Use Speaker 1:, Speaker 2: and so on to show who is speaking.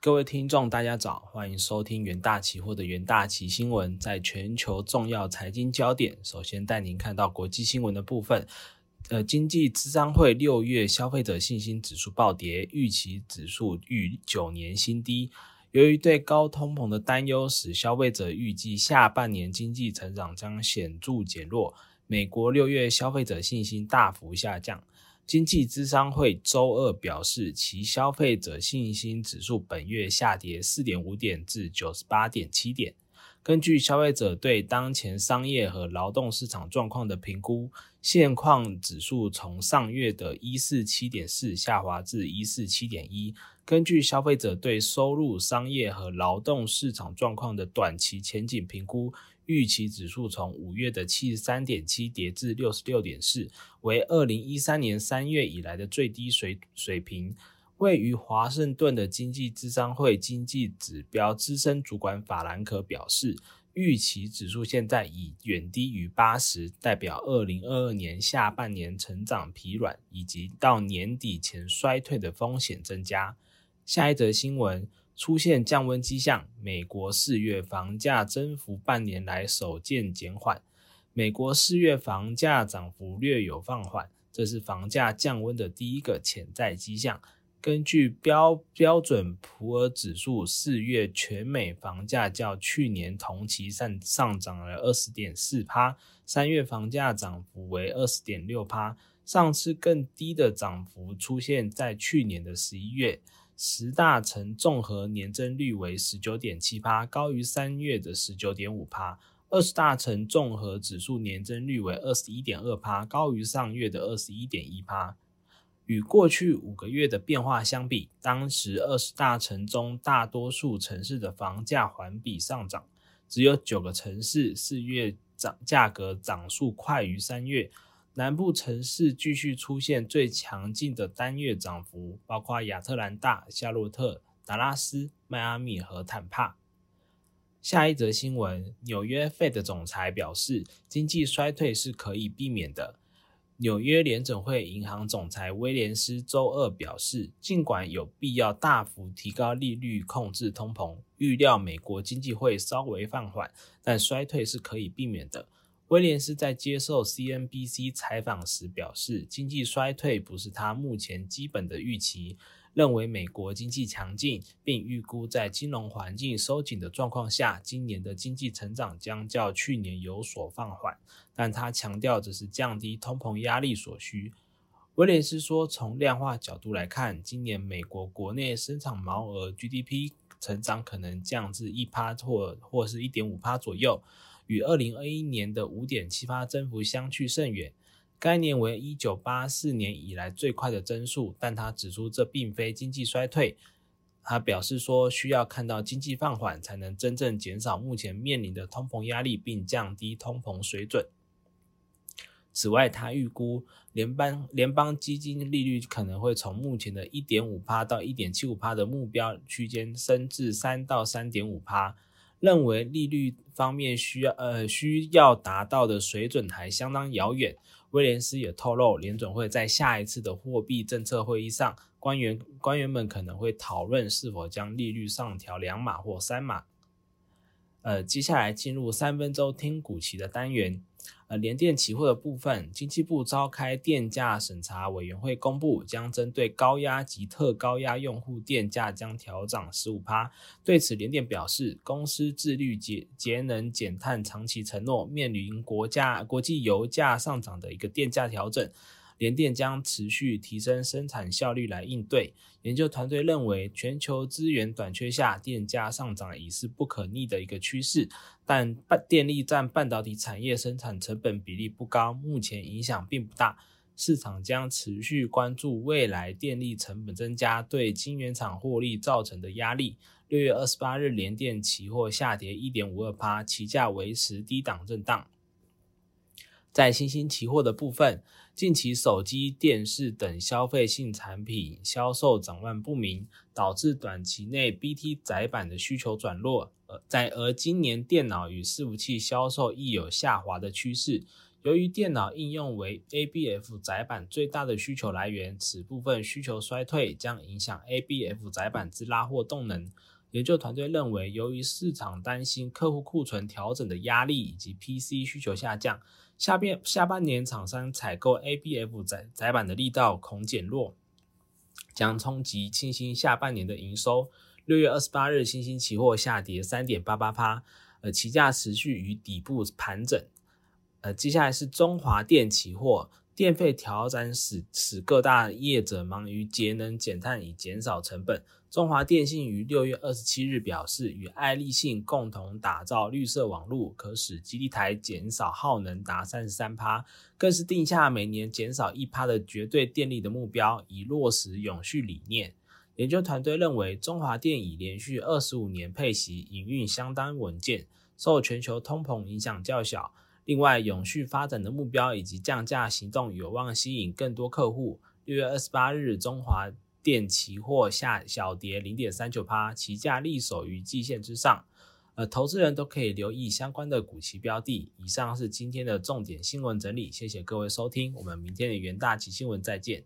Speaker 1: 各位听众，大家早，欢迎收听元大期货的元大期新闻。在全球重要财经焦点，首先带您看到国际新闻的部分。呃，经济咨商会六月消费者信心指数暴跌，预期指数逾九年新低。由于对高通膨的担忧，使消费者预计下半年经济成长将显著减弱。美国六月消费者信心大幅下降。经济咨商会周二表示，其消费者信心指数本月下跌四点五点至九十八点七点。根据消费者对当前商业和劳动市场状况的评估，现况指数从上月的一四七点四下滑至一四七点一。根据消费者对收入、商业和劳动市场状况的短期前景评估。预期指数从五月的七十三点七跌至六十六点四，为二零一三年三月以来的最低水水平。位于华盛顿的经济智商会经济指标资深主管法兰克表示，预期指数现在已远低于八十，代表二零二二年下半年成长疲软，以及到年底前衰退的风险增加。下一则新闻。出现降温迹象，美国四月房价增幅半年来首见减缓。美国四月房价涨幅略有放缓，这是房价降温的第一个潜在迹象。根据标标准普尔指数，四月全美房价较去年同期上上涨了二十点四趴，三月房价涨幅为二十点六趴。上次更低的涨幅出现在去年的十一月。十大城综合年增率为十九点七帕，高于三月的十九点五帕。二十大城综合指数年增率为二十一点二帕，高于上月的二十一点一帕。与过去五个月的变化相比，当时二十大城中大多数城市的房价环比上涨，只有九个城市四月涨价格涨速快于三月。南部城市继续出现最强劲的单月涨幅，包括亚特兰大、夏洛特、达拉斯、迈阿密和坦帕。下一则新闻：纽约 Fed 总裁表示，经济衰退是可以避免的。纽约联准会银行总裁威廉斯周二表示，尽管有必要大幅提高利率控制通膨，预料美国经济会稍微放缓，但衰退是可以避免的。威廉斯在接受 CNBC 采访时表示，经济衰退不是他目前基本的预期，认为美国经济强劲，并预估在金融环境收紧的状况下，今年的经济成长将较去年有所放缓。但他强调这是降低通膨压力所需。威廉斯说，从量化角度来看，今年美国国内生产毛额 GDP 成长可能降至一趴或或是一点五趴左右。与二零二一年的五点七八增幅相去甚远，该年为一九八四年以来最快的增速，但他指出这并非经济衰退。他表示说，需要看到经济放缓，才能真正减少目前面临的通膨压力，并降低通膨水准。此外，他预估联邦联邦基金利率可能会从目前的一点五帕到一点七五帕的目标区间升至三到三点五帕。认为利率方面需要呃需要达到的水准还相当遥远。威廉斯也透露，联准会在下一次的货币政策会议上，官员官员们可能会讨论是否将利率上调两码或三码。呃，接下来进入三分钟听股期的单元。呃，联电期货的部分，经济部召开电价审查委员会公布，将针对高压及特高压用户电价将调涨十五趴。对此，联电表示，公司自律节节能减碳长期承诺，面临国家国际油价上涨的一个电价调整。联电将持续提升生产效率来应对。研究团队认为，全球资源短缺下，电价上涨已是不可逆的一个趋势。但半电力占半导体产业生产成本比例不高，目前影响并不大。市场将持续关注未来电力成本增加对晶圆厂获利造成的压力。六月二十八日，联电期货下跌一点五二趴，期价维持低档震荡。在新兴期货的部分，近期手机、电视等消费性产品销售展望不明，导致短期内 BT 窄板的需求转弱。而，在而今年电脑与伺服器销售亦有下滑的趋势。由于电脑应用为 ABF 窄板最大的需求来源，此部分需求衰退将影响 ABF 窄板之拉货动能。研究团队认为，由于市场担心客户库存调整的压力以及 PC 需求下降，下边下半年厂商采购 ABF 载载板的力道恐减弱，将冲击清新下半年的营收。六月二十八日，新兴期货下跌三点八八趴，呃，期价持续于底部盘整。呃，接下来是中华电期货，电费调整使使各大业者忙于节能减碳以减少成本。中华电信于六月二十七日表示，与爱立信共同打造绿色网络，可使基地台减少耗能达三十三趴，更是定下每年减少一趴的绝对电力的目标，以落实永续理念。研究团队认为，中华电已连续二十五年配息，营运相当稳健，受全球通膨影响较小。另外，永续发展的目标以及降价行动有望吸引更多客户。六月二十八日，中华。电期货下小跌零点三九趴，期价立守于季线之上。呃，投资人都可以留意相关的股期标的。以上是今天的重点新闻整理，谢谢各位收听，我们明天的元大旗新闻再见。